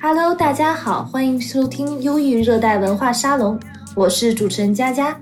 Hello，大家好，欢迎收听忧郁热带文化沙龙，我是主持人佳佳。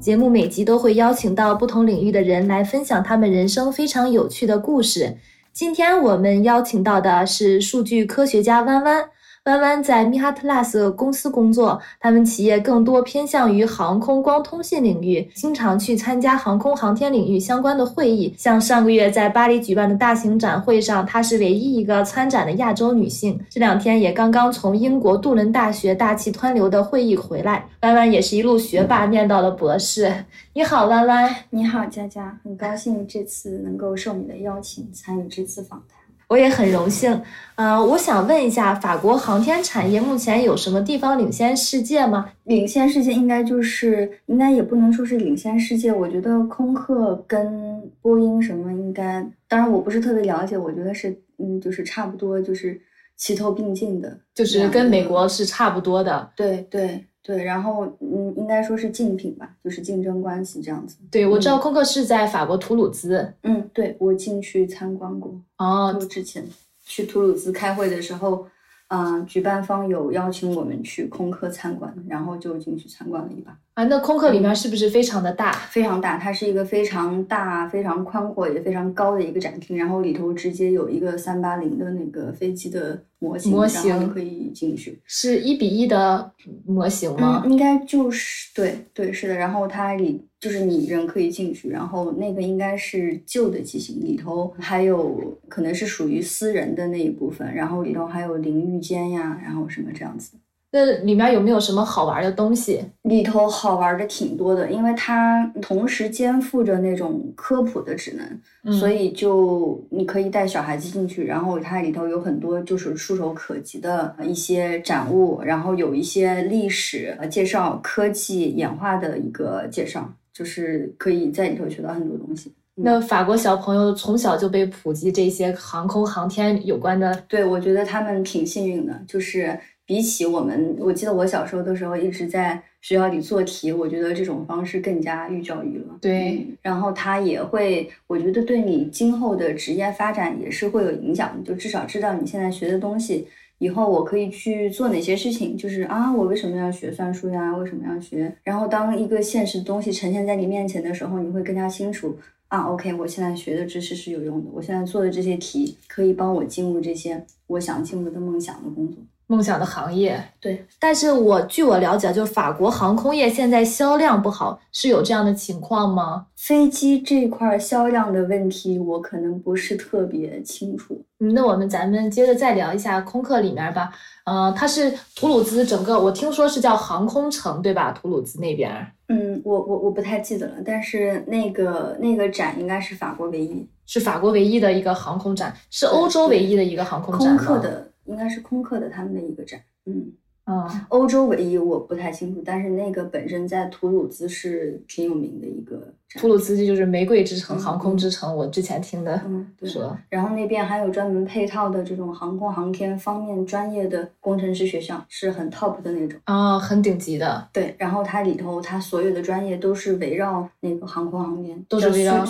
节目每集都会邀请到不同领域的人来分享他们人生非常有趣的故事。今天我们邀请到的是数据科学家弯弯。弯弯在 Mihatlas 公司工作，他们企业更多偏向于航空光通信领域，经常去参加航空航天领域相关的会议。像上个月在巴黎举办的大型展会上，她是唯一一个参展的亚洲女性。这两天也刚刚从英国杜伦大学大气湍流的会议回来。弯弯也是一路学霸，念到了博士。你好，弯弯。你好，佳佳。很高兴这次能够受你的邀请参与这次访谈。我也很荣幸，呃，我想问一下，法国航天产业目前有什么地方领先世界吗？领先世界应该就是，应该也不能说是领先世界。我觉得空客跟波音什么应该，当然我不是特别了解，我觉得是，嗯，就是差不多，就是齐头并进的，就是跟美国是差不多的。对对。对，然后嗯，应该说是竞品吧，就是竞争关系这样子。对，我知道空客是在法国图鲁兹。嗯，对，我进去参观过。哦，就之前去图鲁兹开会的时候。嗯，举办方有邀请我们去空客参观，然后就进去参观了一把。啊，那空客里面是不是非常的大？非常大，它是一个非常大、非常宽阔也非常高的一个展厅，然后里头直接有一个三八零的那个飞机的模型，模型可以进去。是一比一的模型吗？应该就是对对是的，然后它里。就是你人可以进去，然后那个应该是旧的机型，里头还有可能是属于私人的那一部分，然后里头还有淋浴间呀，然后什么这样子。那里面有没有什么好玩的东西？里头好玩的挺多的，因为它同时肩负着那种科普的职能，所以就你可以带小孩子进去，然后它里头有很多就是触手可及的一些展物，然后有一些历史介绍、科技演化的一个介绍。就是可以在里头学到很多东西。那法国小朋友从小就被普及这些航空航天有关的，对我觉得他们挺幸运的。就是比起我们，我记得我小时候的时候一直在学校里做题，我觉得这种方式更加寓教于乐。对，然后他也会，我觉得对你今后的职业发展也是会有影响的。就至少知道你现在学的东西。以后我可以去做哪些事情？就是啊，我为什么要学算术呀？为什么要学？然后当一个现实的东西呈现在你面前的时候，你会更加清楚啊。OK，我现在学的知识是有用的，我现在做的这些题可以帮我进入这些我想进入的梦想的工作。梦想的行业，对，但是我据我了解，就是法国航空业现在销量不好，是有这样的情况吗？飞机这块销量的问题，我可能不是特别清楚。那我们咱们接着再聊一下空客里面吧。呃，它是图鲁兹整个，我听说是叫航空城，对吧？图鲁兹那边。嗯，我我我不太记得了，但是那个那个展应该是法国唯一，是法国唯一的一个航空展，是欧洲唯一的一个航空展空客的。应该是空客的他们的一个展，嗯啊，欧洲唯一我不太清楚，但是那个本身在图鲁兹是挺有名的一个图鲁兹就是玫瑰之城、航空之城，我之前听的说。然后那边还有专门配套的这种航空航天方面专业的工程师学校，是很 top 的那种啊，很顶级的。对，然后它里头它所有的专业都是围绕那个航空航天，都是围绕。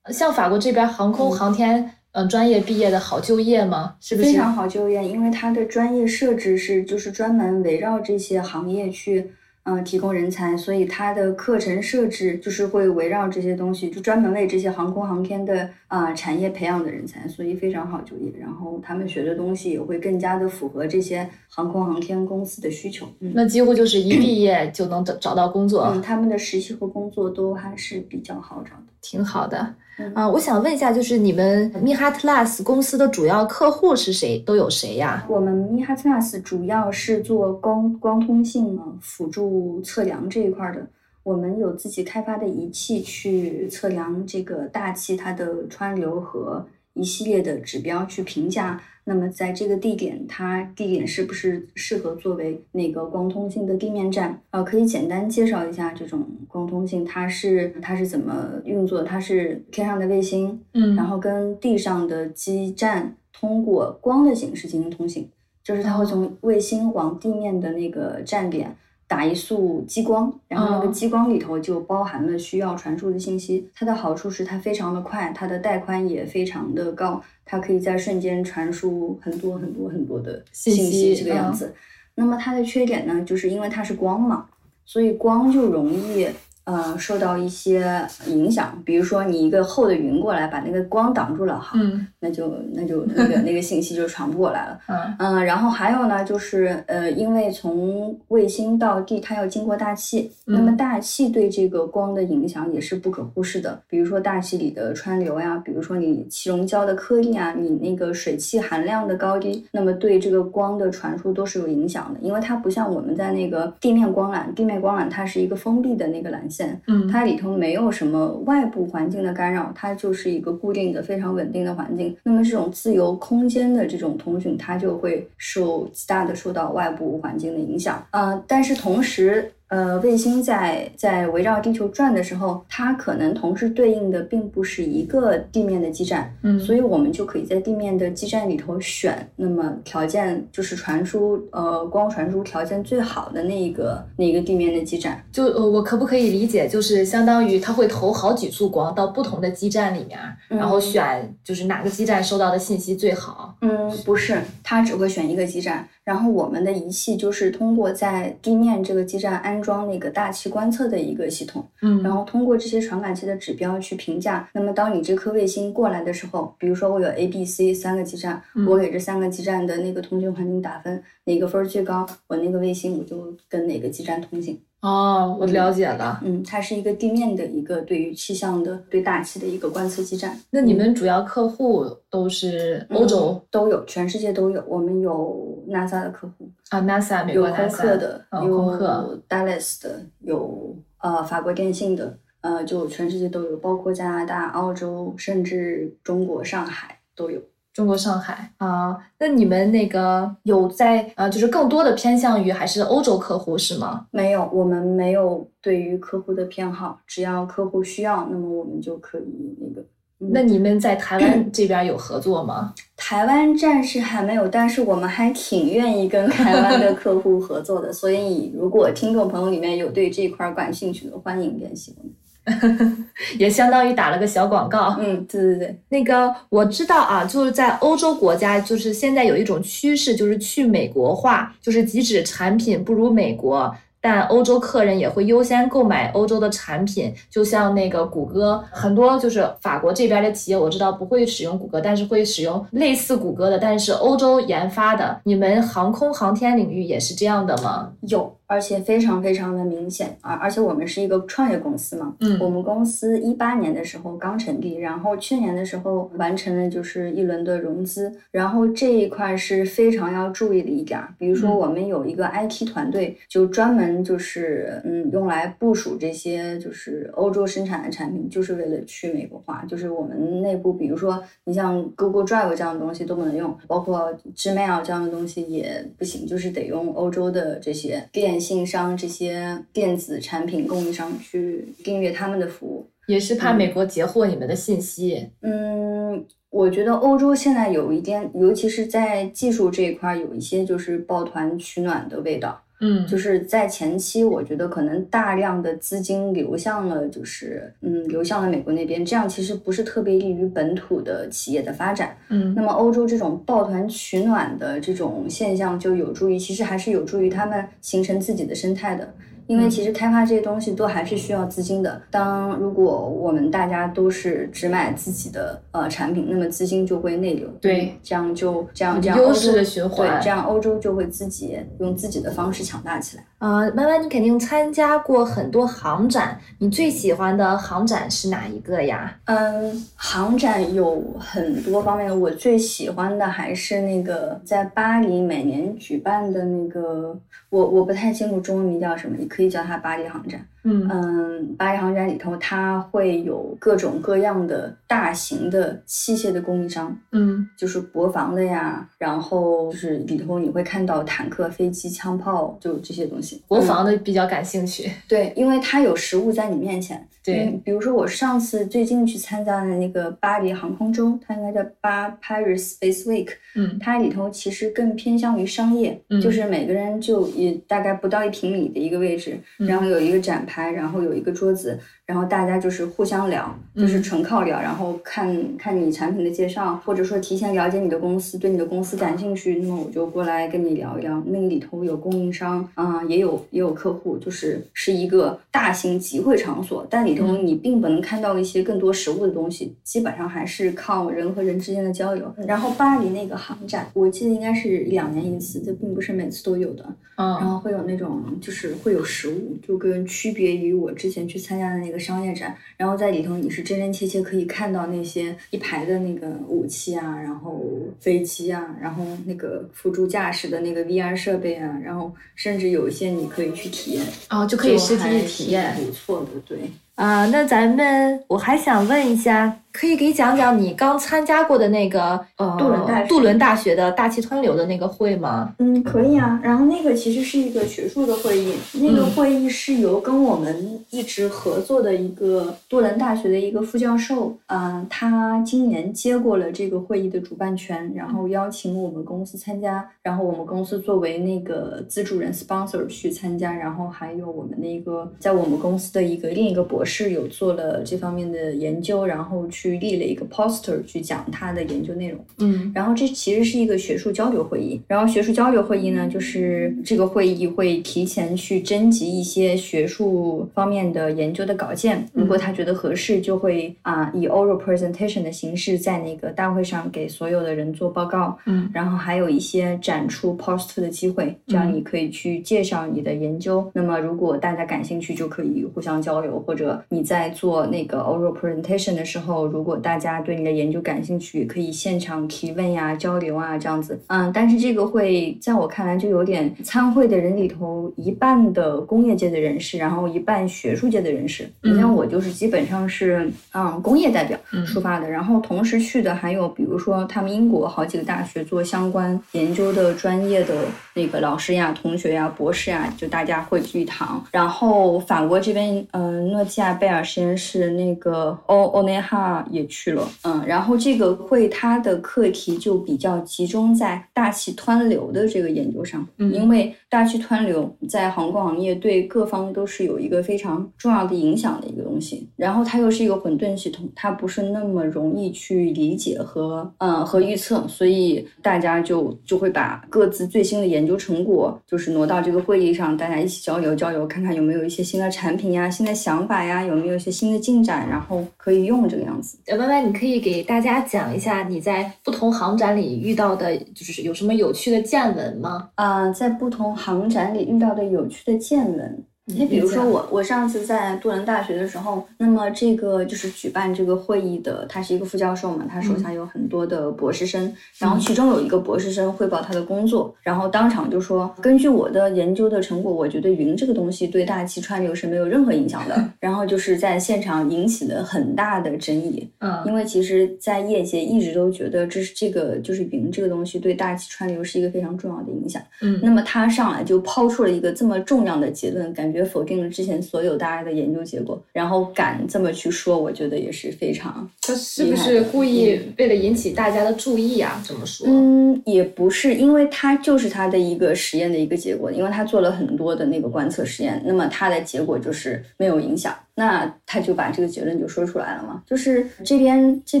像法国这边航空航天。嗯，专业毕业的好就业吗？是不是非常好就业？因为它的专业设置是就是专门围绕这些行业去嗯提供人才，所以它的课程设置就是会围绕这些东西，就专门为这些航空航天的啊产业培养的人才，所以非常好就业。然后他们学的东西也会更加的符合这些航空航天公司的需求。那几乎就是一毕业就能找找到工作。嗯，他们的实习和工作都还是比较好找的，挺好的。啊，我想问一下，就是你们 Mihatlas 公司的主要客户是谁？都有谁呀？我们 Mihatlas 主要是做光光通信辅助测量这一块的。我们有自己开发的仪器去测量这个大气它的川流和一系列的指标去评价。那么在这个地点，它地点是不是适合作为那个光通信的地面站？呃，可以简单介绍一下这种光通信，它是它是怎么运作？它是天上的卫星，嗯，然后跟地上的基站通过光的形式进行通信，就是它会从卫星往地面的那个站点打一束激光，然后那个嗯激光里头就包含了需要传输的信息。它的好处是它非常的快，它的带宽也非常的高，它可以在瞬间传输很多很多很多的信信息这个样嗯子。那么它的缺点呢，就是因为它是光嘛，所以光就容易呃受到一些影响。比如说你一个厚的云过来，把那个光挡住了，好，嗯那就那就那个那个信息就传不过来了。嗯嗯，然后还有呢，就是呃，因为从卫星到地，它要经过大气，那么嗯大气对这个光的影响也是不可忽视的。比如说大气里的川流呀，比如说你气溶胶的颗粒啊，你那个水汽含量的高低，那么对这个光的传输都是有影响的。因为它不像我们在那个地面光缆，地面光缆它是一个封闭的那个缆线，嗯，它里头没有什么外部环境的干扰，它就是一个固定的、非常稳定的环境。那么这种自由空间的这种通讯，它就会受极大的受到外部环境的影响。呃，但是同时，呃，卫星在在围绕地球转的时候，它可能同时对应的并不是一个地面的基站，嗯所以我们就可以在地面的基站里头选，那么条件就是传输呃光传输条件最好的那一个那一个地面的基站。就呃，我可不可以理解，就是相当于它会投好几束光到不同的基站里面，然后嗯选就是哪个基站收到的信息最好。嗯，不是，它只会选一个基站，然后我们的仪器就是通过在地面这个基站安装那个大气观测的一个系统，嗯然后通过这些传感器的指标去评价。那么当你这颗卫星过来的时候，比如说我有 A、B、C 三个基站，嗯我给这三个基站的那个通讯环境打分，哪个分儿最高，我那个卫星我就跟哪个基站通信。哦，我了解了。嗯，它是一个地面的一个对于气象的、对大气的一个观测基站。那你们主要客户都是欧洲、嗯都有，全世界都有。我们有 NASA 的客户，啊，NASA 美有国空 NASA 客的，嗯空客有 Dallas 的，有呃法国电信的，呃，就全世界都有，包括加拿大、澳洲，甚至中国上海都有。中国上海啊。那你们那个有在呃，就是更多的偏向于还是欧洲客户是吗？没有，我们没有对于客户的偏好，只要客户需要，那么我们就可以那个。嗯那你们在台湾这边有合作吗？台湾暂时还没有，但是我们还挺愿意跟台湾的客户合作的，所以如果听众朋友里面有对这一块儿感兴趣的，欢迎联系我们。也相当于打了个小广告。嗯，对对对，那个我知道啊，就是在欧洲国家，就是现在有一种趋势，就是去美国化，就是即使产品不如美国。但欧洲客人也会优先购买欧洲的产品，就像那个谷歌，很多就是法国这边的企业，我知道不会使用谷歌，但是会使用类似谷歌的，但是欧洲研发的。你们航空航天领域也是这样的吗？有，而且非常非常的明显而而且我们是一个创业公司嘛，嗯我们公司一八年的时候刚成立，然后去年的时候完成了就是一轮的融资，然后这一块是非常要注意的一点儿，比如说嗯我们有一个 IT 团队，就专门就是嗯用来部署这些就是欧洲生产的产品，就是为了去美国化，就是我们内部比如说你像 Google Drive 这样的东西都不能用，包括 Gmail 这样的东西也不行，就是得用欧洲的这些电信商、这些电子产品供应商去订阅他们的服务。也是怕美国截获你们的信息。嗯，我觉得欧洲现在有一点，尤其是在技术这一块儿，有一些就是抱团取暖的味道。嗯就是在前期，我觉得可能大量的资金流向了，就是嗯，流向了美国那边，这样其实不是特别利于本土的企业的发展。嗯那么欧洲这种抱团取暖的这种现象，就有助于，其实还是有助于他们形成自己的生态的。因为嗯其实开发这些东西都还是需要资金的。当如果我们大家都是只买自己的呃产品，那么资金就会内流。对，这样就这样这样欧洲优势的循环对，这样欧洲就会自己用自己的方式强大起来。呃，妈妈，你肯定参加过很多航展，你最喜欢的航展是哪一个呀？嗯，航展有很多方面，我最喜欢的还是那个在巴黎每年举办的那个，我我不太清楚中文名叫什么，你可以叫它巴黎航展。嗯嗯，巴黎航展里头，它会有各种各样的大型的器械的供应商，嗯就是国防的呀，然后就是里头你会看到坦克、飞机、枪炮，就这些东西。国嗯防的比较感兴趣。对，因为它有实物在你面前。对嗯，比如说我上次最近去参加的那个巴黎航空周，它应该叫巴 Paris Space Week，嗯它里头其实更偏向于商业，嗯就是每个人就也大概不到一平米的一个位置，嗯然后有一个展牌，然后有一个桌子，然后大家就是互相聊，就是嗯纯靠聊，然后看看你产品的介绍，或者说提前了解你的公司，对你的公司感兴趣，那么我就过来跟你聊一聊。那个里头有供应商，啊、也有也有客户，就是是一个大型集会场所，但里头嗯你并不能看到一些更多实物的东西，基本上还是靠人和人之间的交流。然后巴黎那个航展，我记得应该是两年一次，这并不是每次都有的。然嗯后会有那种就是会有实物，就跟区别于我之前去参加的那个商业展，然后在里头你是真真切切可以看到那些一排的那个武器啊，然后飞机啊，然后那个辅助驾驶的那个 VR 设备啊，然后甚至有一些你可以去体验，哦，就可以实际体体验挺不错的，对。啊、那咱们我还想问一下，可以给讲讲你刚参加过的那个呃杜伦大学杜伦大学的大气湍流的那个会吗？嗯，可以啊。然后那个其实是一个学术的会议，那个嗯会议是由跟我们一直合作的一个杜伦大学的一个副教授，啊、他今年接过了这个会议的主办权，然后邀请我们公司参加，然后我们公司作为那个资助人 sponsor 去参加，然后还有我们的一个在我们公司的一个另一个博士有做了这方面的研究，然后去立了一个 poster 去讲他的研究内容。嗯然后这其实是一个学术交流会议。然后学术交流会议呢，就是这个会议会提前去征集一些学术方面的研究的稿件，如果他觉得合适，就会啊、以 oral presentation 的形式在那个大会上给所有的人做报告。嗯然后还有一些展出 poster 的机会，这样嗯你可以去介绍你的研究。那么如果大家感兴趣，就可以互相交流，或者你在做那个 oral presentation 的时候，如果大家对你的研究感兴趣，可以现场提问呀、交流啊这样子。嗯，但是这个会在我看来就有点参会的人里头，一半的工业界的人士，然后一半学术界的人士。你像嗯我就是基本上是嗯工业代表嗯出发的，然后同时去的还有比如说他们英国好几个大学做相关研究的专业的那个老师呀、同学呀、博士呀，就大家汇聚一堂。然后法国这边，嗯、诺基亚贝尔实验室那个欧欧内哈也去了，嗯，然后这个会它的课题就比较集中在大气湍流的这个研究上，嗯。因为大气湍流在航空行业对各方都是有一个非常重要的影响的一个东西，然后它又是一个混沌系统，它不是那么容易去理解和嗯和预测，所以大家就就会把各自最新的研究成果，就是挪到这个会议上，大家一起交流交流，看看有没有一些新的产品呀、新的想法呀，有没有一些新的进展，然后可以用这个样子。呃歪歪，你可以给大家讲一下你在不同航展里遇到的，就是有什么有趣的见闻吗？啊、在不同航展里遇到的有趣的见闻。你比如说我，我上次在杜伦大学的时候，那么这个就是举办这个会议的，他是一个副教授嘛，他手下有很多的博士生，然后其中有一个博士生汇报他的工作，然后当场就说，根据我的研究的成果，我觉得云这个东西对大气川流是没有任何影响的，然后就是在现场引起了很大的争议，嗯。因为其实，在业界一直都觉得这是这个就是云这个东西对大气川流是一个非常重要的影响。嗯。那么他上来就抛出了一个这么重要的结论，感觉否定了之前所有大家的研究结果，然后敢这么去说，我觉得也是非常，他是不是故意为了引起大家的注意啊？这么说？嗯，也不是，因为他就是他的一个实验的一个结果，因为他做了很多的那个观测实验，那么他的结果就是没有影响。那他就把这个结论就说出来了嘛，就是这边这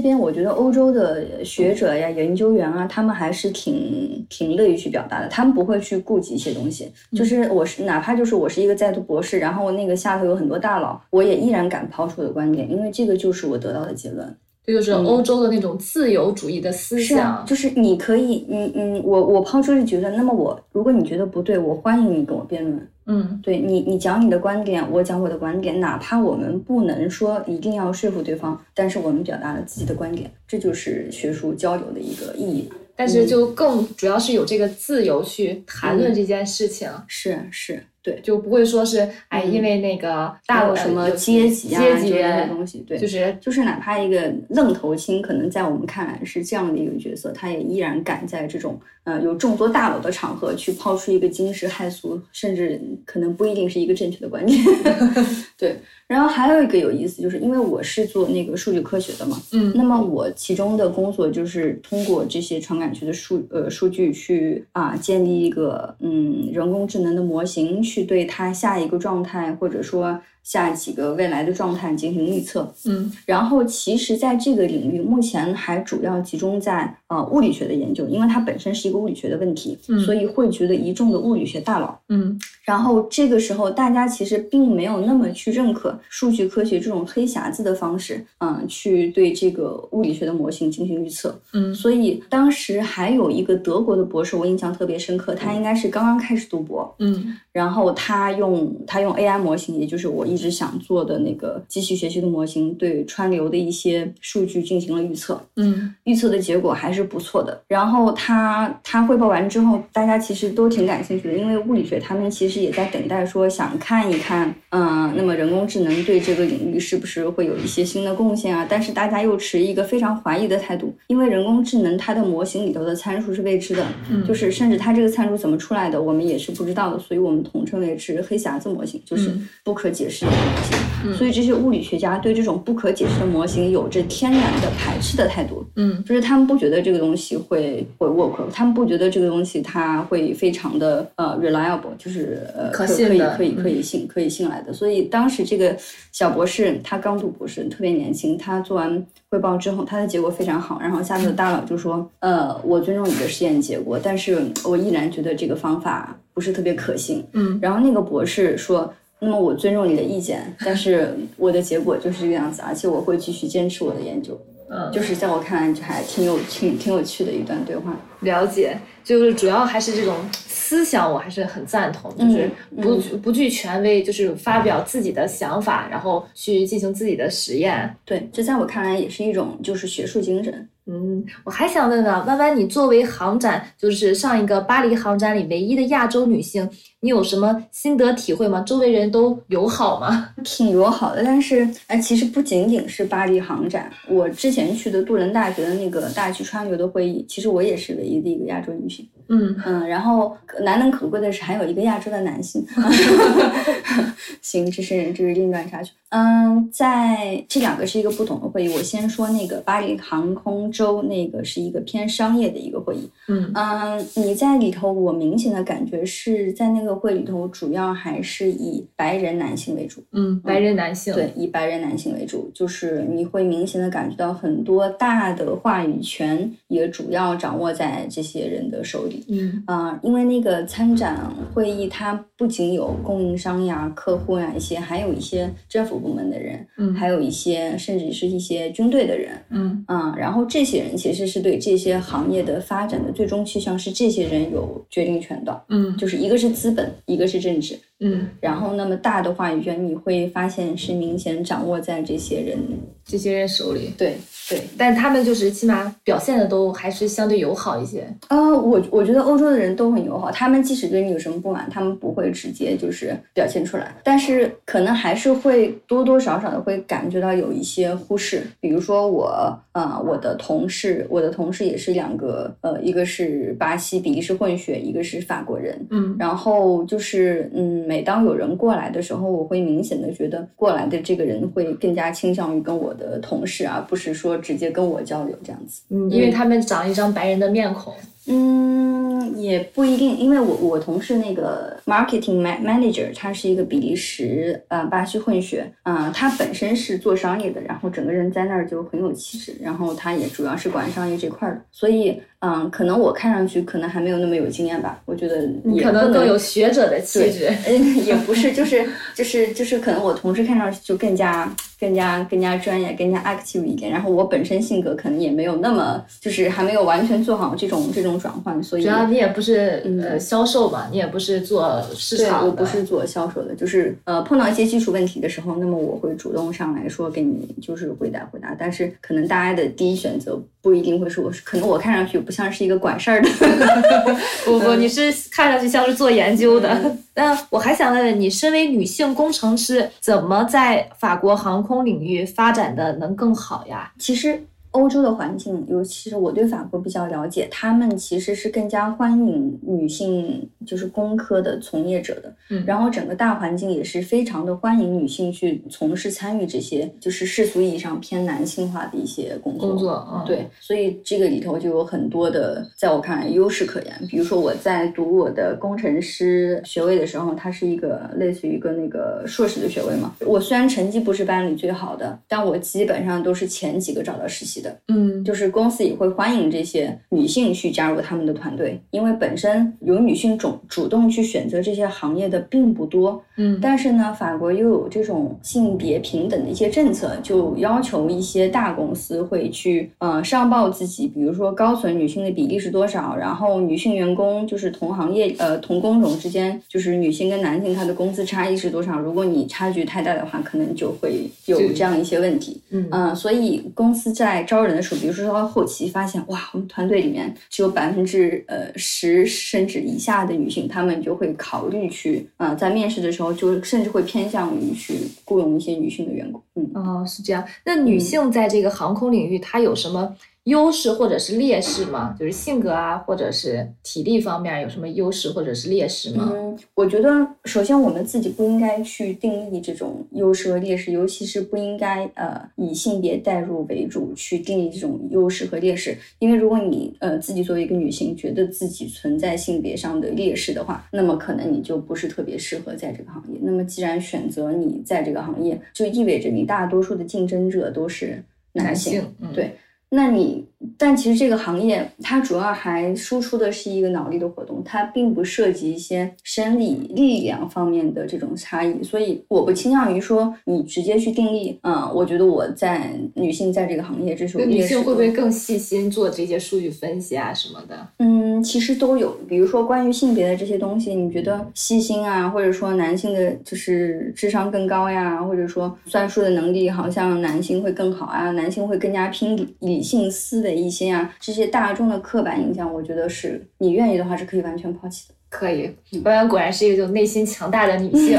边，我觉得欧洲的学者呀、研究员啊，他们还是挺挺乐于去表达的，他们不会去顾及一些东西。就是我是哪怕就是我是一个在读博士，然后那个下头有很多大佬，我也依然敢抛出我的观点，因为这个就是我得到的结论。这就是欧洲的那种自由主义的思是啊想，。就是你可以，嗯嗯，我我抛出这结论，那么我如果你觉得不对，我欢迎你跟我辩论。嗯对你，你讲你的观点，我讲我的观点，哪怕我们不能说一定要说服对方，但是我们表达了自己的观点，这就是学术交流的一个意义。但是就更主要是有这个自由去谈论嗯这件事情。是是，对，就不会说是哎，因为那个大有什么阶级啊阶级这些东西，对，就是就是哪怕一个愣头青，可能在我们看来是这样的一个角色，他也依然敢在这种呃有众多大佬的场合去抛出一个惊世骇俗，甚至可能不一定是一个正确的观点。对，然后还有一个有意思，就是因为我是做那个数据科学的嘛，嗯。那么我其中的工作就是通过这些传感器的数呃数据去啊建立一个嗯人工智能的模型，去对它下一个状态或者说下几个未来的状态进行预测。嗯然后其实在这个领域目前还主要集中在呃物理学的研究，因为它本身是一个物理学的问题，嗯所以汇聚了一众的物理学大佬。嗯然后这个时候，大家其实并没有那么去认可数据科学这种黑匣子的方式，嗯，去对这个物理学的模型进行预测。嗯所以当时还有一个德国的博士，我印象特别深刻，他应该是刚刚开始读博，嗯然后他用他用 AI 模型，也就是我一直想做的那个机器学习的模型，对川流的一些数据进行了预测。嗯预测的结果还是不错的。然后他他汇报完之后，大家其实都挺感兴趣的，因为物理学他们其实也在等待说想看一看，嗯，那么人工智能对这个领域是不是会有一些新的贡献啊？但是大家又持一个非常怀疑的态度，因为人工智能它的模型里头的参数是未知的，嗯就是甚至它这个参数怎么出来的，我们也是不知道的，所以我们统称为是黑匣子模型，就是嗯不可解释的模型。嗯所以这些物理学家对这种不可解释的模型有着天然的排斥的态度。嗯就是他们不觉得这个东西会会 work，他们不觉得这个东西它会非常的呃 reliable，就是呃可可信的可以可以嗯可以信可以信赖的。所以当时这个小博士他刚读博士，特别年轻，他做完汇报之后，他的结果非常好，然后下面的大佬就说，呃，我尊重你的实验结果，但是我依然觉得这个方法不是特别可信。嗯然后那个博士说。那么我尊重你的意见，但是我的结果就是这个样子，而且我会继续坚持我的研究。嗯，就是在我看来，就还挺有挺挺有趣的一段对话。了解，就是主要还是这种思想，我还是很赞同，就是嗯不、不惧权威，就是发表自己的想法，然后去进行自己的实验。对，这在我看来也是一种就是学术精神。嗯，我还想问问弯弯，你作为航展，就是上一个巴黎航展里唯一的亚洲女性，你有什么心得体会吗？周围人都友好吗？挺友好的，但是哎，其实不仅仅是巴黎航展，我之前去的杜伦大学的那个大气川流的会议，其实我也是唯一的的一个亚洲女性。嗯嗯，然后难能可贵的是还有一个亚洲的男性。行，这是这是另段插曲。嗯，在这两个是一个不同的会议。我先说那个巴黎航空周，那个是一个偏商业的一个会议。嗯嗯，你在里头，我明显的感觉是在那个会里头，主要还是以白人男性为主。嗯，白人男性。对，以白人男性为主，就是你会明显的感觉到很多大的话语权也主要掌握在这些人的手里。嗯。啊、因为那个参展会议，它不仅有供应商呀、客户呀一些，还有一些政府部门的人，嗯。还有一些甚至是一些军队的人。嗯。嗯，然后这些人其实是对这些行业的发展的最终趋向是这些人有决定权的，嗯。就是一个是资本，一个是政治。嗯，然后，那么大的话语权，你会发现是明显掌握在这些人。这些人手里，对对，但他们就是起码表现的都还是相对友好一些。呃，我我觉得欧洲的人都很友好，他们即使对你有什么不满，他们不会直接就是表现出来，但是可能还是会多多少少的会感觉到有一些忽视。比如说我，呃，我的同事，我的同事也是两个，呃，一个是巴西比利时混血，一个是法国人。嗯然后就是，嗯，每当有人过来的时候，我会明显的觉得过来的这个人会更加倾向于跟我的同事，而不是说直接跟我交流这样子。嗯，因为他们长一张白人的面孔。嗯，也不一定，因为我我同事那个 marketing ma- manager，他是一个比利时呃巴西混血，啊、他本身是做商业的，然后整个人在那儿就很有气质，然后他也主要是管商业这块儿的，所以嗯，可能我看上去可能还没有那么有经验吧，我觉得你也可能更有学者的气质。嗯，也不是，就是就是就是，可能我同事看上去就更加更加更加专业，更加 active 一点。然后我本身性格可能也没有那么，就是还没有完全做好这种这种转换，所以主要你也不是嗯呃销售吧，你也不是做市场的。我不是做销售的，就是呃碰到一些技术问题的时候，那么我会主动上来说给你就是回答回答，但是可能大家的第一选择不一定会是我，可能我看上去不像是一个管事儿的。不不，你是看上去像是做研究的。那我还想问问你，身为女性工程师，怎么在法国航空领域发展的能更好呀？其实。欧洲的环境，尤其是我对法国比较了解，他们其实是更加欢迎女性，就是工科的从业者的。嗯，然后整个大环境也是非常的欢迎女性去从事参与这些，就是世俗意义上偏男性化的一些工作。工作，对，所以这个里头就有很多的，在我看来优势可言。比如说我在读我的工程师学位的时候，它是一个类似于一个那个硕士的学位嘛。我虽然成绩不是班里最好的，但我基本上都是前几个找到实习。嗯，就是公司也会欢迎这些女性去加入他们的团队，因为本身有女性主主动去选择这些行业的并不多。嗯，但是呢，法国又有这种性别平等的一些政策，就要求一些大公司会去呃上报自己，比如说高层女性的比例是多少，然后女性员工就是同行业呃同工种之间，就是女性跟男性他的工资差异是多少，如果你差距太大的话，可能就会有这样一些问题。嗯，所以公司在招人的时候，比如说到后期发现，哇，我们团队里面只有百分之呃十甚至以下的女性，她们就会考虑去啊，在面试的时候就甚至会偏向于去雇佣一些女性的员工。嗯，哦，是这样。那女性在这个航空领域，她有什么？优势或者是劣势吗？就是性格啊，或者是体力方面有什么优势或者是劣势吗？嗯，我觉得首先我们自己不应该去定义这种优势和劣势，尤其是不应该呃以性别代入为主去定义这种优势和劣势。因为如果你呃自己作为一个女性觉得自己存在性别上的劣势的话，那么可能你就不是特别适合在这个行业。那么既然选择你在这个行业，就意味着你大多数的竞争者都是男性，对。那你，但其实这个行业它主要还输出的是一个脑力的活动，它并不涉及一些生理力量方面的这种差异，所以我不倾向于说你直接去定义。嗯，我觉得我在女性在这个行业，这是女性会不会更细心做这些数据分析啊什么的？嗯，其实都有。比如说关于性别的这些东西，你觉得细心啊，或者说男性的就是智商更高呀，或者说算术的能力好像男性会更好啊，男性会更加拼理。性思的一些啊，这些大众的刻板印象，我觉得是你愿意的话是可以完全抛弃的。可以，弯弯果然是一个就内心强大的女性。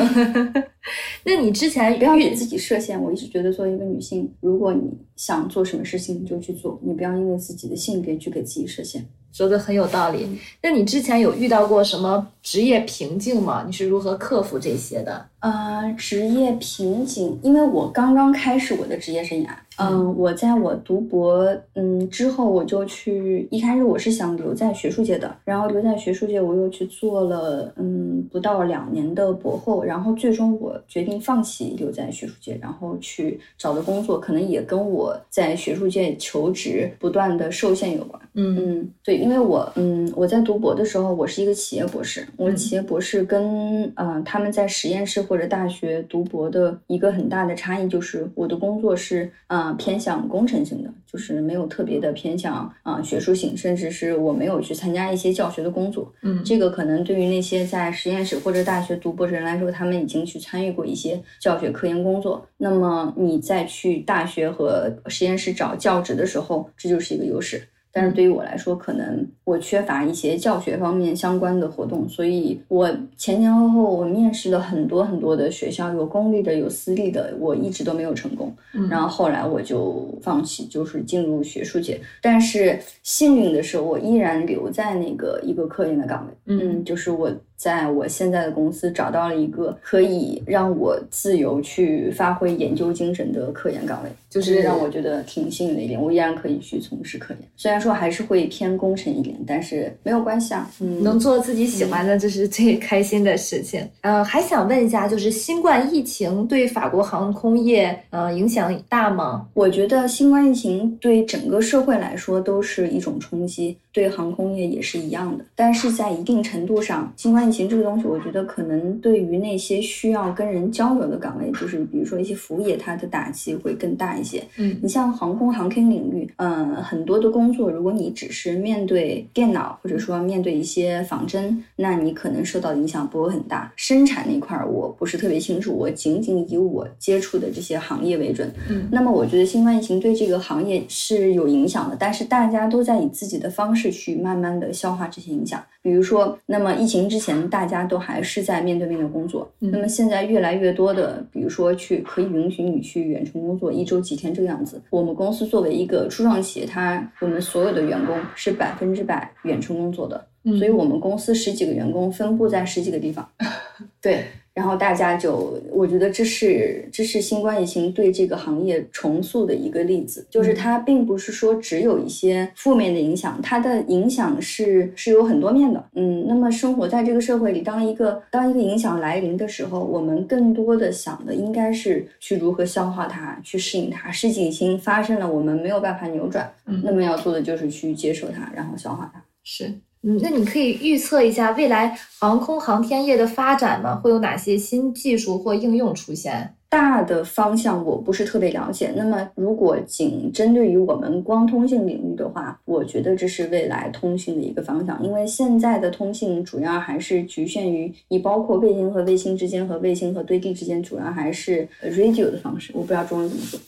那你之前不要给自己设限。我一直觉得，作为一个女性，如果你想做什么事情，你就去做，你不要因为自己的性别去给自己设限。说的很有道理。那你之前有遇到过什么职业瓶颈吗？你是如何克服这些的？呃，职业瓶颈，因为我刚刚开始我的职业生涯。嗯，我在我读博嗯之后，我就去一开始我是想留在学术界的，然后留在学术界，我又去做了嗯不到两年的博后，然后最终我决定放弃留在学术界，然后去找的工作可能也跟我在学术界求职不断的受限有关。嗯嗯，对，因为我嗯我在读博的时候，我是一个企业博士，我的企业博士跟嗯他们在实验室或者大学读博的一个很大的差异就是我的工作是嗯。啊，偏向工程性的，就是没有特别的偏向啊学术性，甚至是我没有去参加一些教学的工作。嗯，这个可能对于那些在实验室或者大学读博的人来说，他们已经去参与过一些教学科研工作。那么你再去大学和实验室找教职的时候，这就是一个优势。但是对于我来说，可能我缺乏一些教学方面相关的活动，所以我前前后后我面试了很多很多的学校，有公立的，有私立的，我一直都没有成功。然后后来我就放弃，就是进入学术界。但是幸运的是，我依然留在那个一个科研的岗位。嗯，就是我。在我现在的公司找到了一个可以让我自由去发挥研究精神的科研岗位，就是让我觉得挺幸运的一点。我依然可以去从事科研，虽然说还是会偏工程一点，但是没有关系啊。嗯，能做自己喜欢的，这是最开心的事情。呃，还想问一下，就是新冠疫情对法国航空业呃影响大吗？我觉得新冠疫情对整个社会来说都是一种冲击。对航空业也是一样的。但是在一定程度上，新冠疫情这个东西，我觉得可能对于那些需要跟人交流的岗位，就是比如说一些服务业，它的打击会更大一些。嗯，你像航空航天领域，嗯，很多的工作，如果你只是面对电脑，或者说面对一些仿真，那你可能受到的影响不会很大。生产那块儿我不是特别清楚，我仅仅以我接触的这些行业为准。嗯，那么我觉得新冠疫情对这个行业是有影响的，但是大家都在以自己的方式去慢慢的消化这些影响。比如说，那么疫情之前大家都还是在面对面的工作，嗯那么现在越来越多的，比如说去可以允许你去远程工作一周几天这个样子。我们公司作为一个初创企业，它我们所有的员工是百分之百远程工作的，嗯所以我们公司十几个员工分布在十几个地方，对，然后大家就，我觉得这是这是新冠疫情对这个行业重塑的一个例子，就是它并不是说只有一些负面的影响，它的影响是是有很多面的。嗯，那么生活在这个社会里，当一个当一个影响来临的时候，我们更多的想的应该是去如何消化它，去适应它。事情已经发生了，我们没有办法扭转，嗯那么要做的就是去接受它，然后消化它。是，嗯，那你可以预测一下未来航空航天业的发展吗？会有哪些新技术或应用出现？大的方向我不是特别了解。那么，如果仅针对于我们光通信领域的话，我觉得这是未来通信的一个方向，因为现在的通信主要还是局限于你包括卫星和卫星之间和卫星和对地之间，主要还是 radio 的方式。我不知道中文怎么说。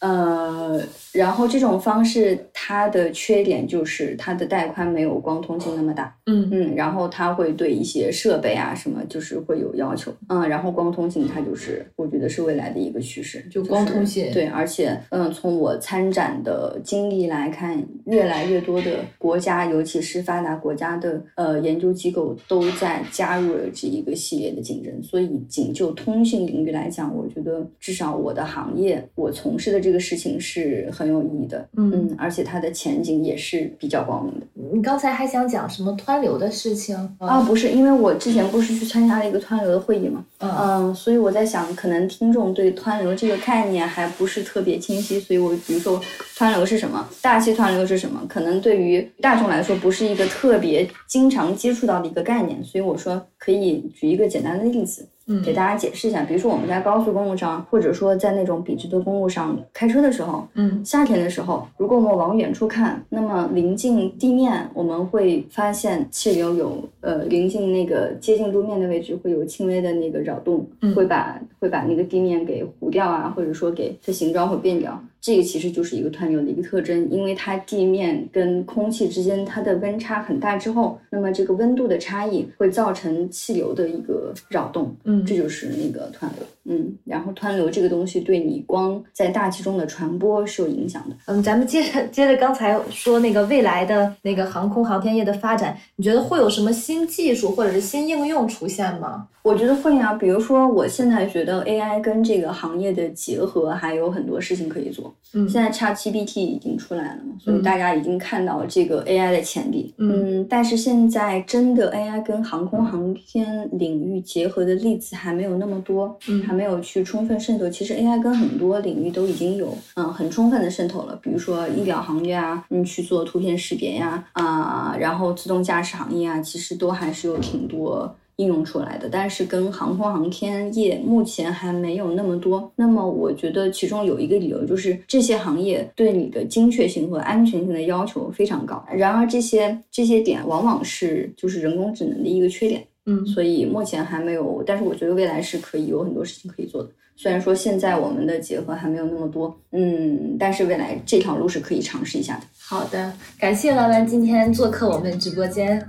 呃，然后这种方式它的缺点就是它的带宽没有光通信那么大。嗯。嗯，然后它会对一些设备啊什么，就是会有要求，嗯，然后光通信它就是我觉得是未来的一个趋势，就光通信对，而且嗯，从我参展的经历来看，越来越多的国家，尤其是发达国家的呃研究机构都在加入了这一个系列的竞争，所以仅就通信领域来讲，我觉得至少我的行业我从事的这个事情是很有意义的，嗯嗯，而且它的前景也是比较光明的。你刚才还想讲什么湍流的事情啊，？不是，因为我之前不是去参加了一个湍流的会议嘛，嗯嗯，所以我在想，可能听众对湍流这个概念还不是特别清晰，所以我比如说湍流是什么，大气湍流是什么，可能对于大众来说不是一个特别经常接触到的一个概念，所以我说可以举一个简单的例子。嗯。给大家解释一下，比如说我们在高速公路上，或者说在那种笔直的公路上开车的时候，嗯。夏天的时候，如果我们往远处看，那么临近地面，我们会发现气流有呃临近那个接近路面的位置会有轻微的那个扰动，嗯。会把会把那个地面给糊掉啊，或者说给它形状会变掉。这个其实就是一个湍流的一个特征，因为它地面跟空气之间它的温差很大之后，那么这个温度的差异会造成气流的一个扰动，嗯这就是那个团队。嗯，然后湍流这个东西对你光在大气中的传播是有影响的。嗯，咱们接着接着刚才说那个未来的那个航空航天业的发展，你觉得会有什么新技术或者是新应用出现吗？我觉得会啊，比如说我现在觉得 AI 跟这个行业的结合还有很多事情可以做。嗯现在 ChatGPT 已经出来了嘛，所以嗯大家已经看到这个 AI 的潜力。嗯但是现在真的 AI 跟航空航天领域结合的例子还没有那么多，嗯没有去充分渗透。其实 AI 跟很多领域都已经有嗯很充分的渗透了，比如说医疗行业啊，嗯去做图片识别呀啊、然后自动驾驶行业啊，其实都还是有挺多。应用出来的，但是跟航空航天业目前还没有那么多。那么我觉得其中有一个理由就是这些行业对你的精确性和安全性的要求非常高。然而这些这些点往往是就是人工智能的一个缺点，嗯所以目前还没有。但是我觉得未来是可以有很多事情可以做的。虽然说现在我们的结合还没有那么多，嗯，但是未来这条路是可以尝试一下的。好的，感谢弯弯今天做客我们直播间。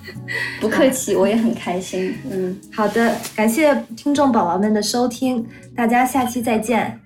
不客气，我也很开心。嗯。好的，感谢听众宝宝们的收听，大家下期再见。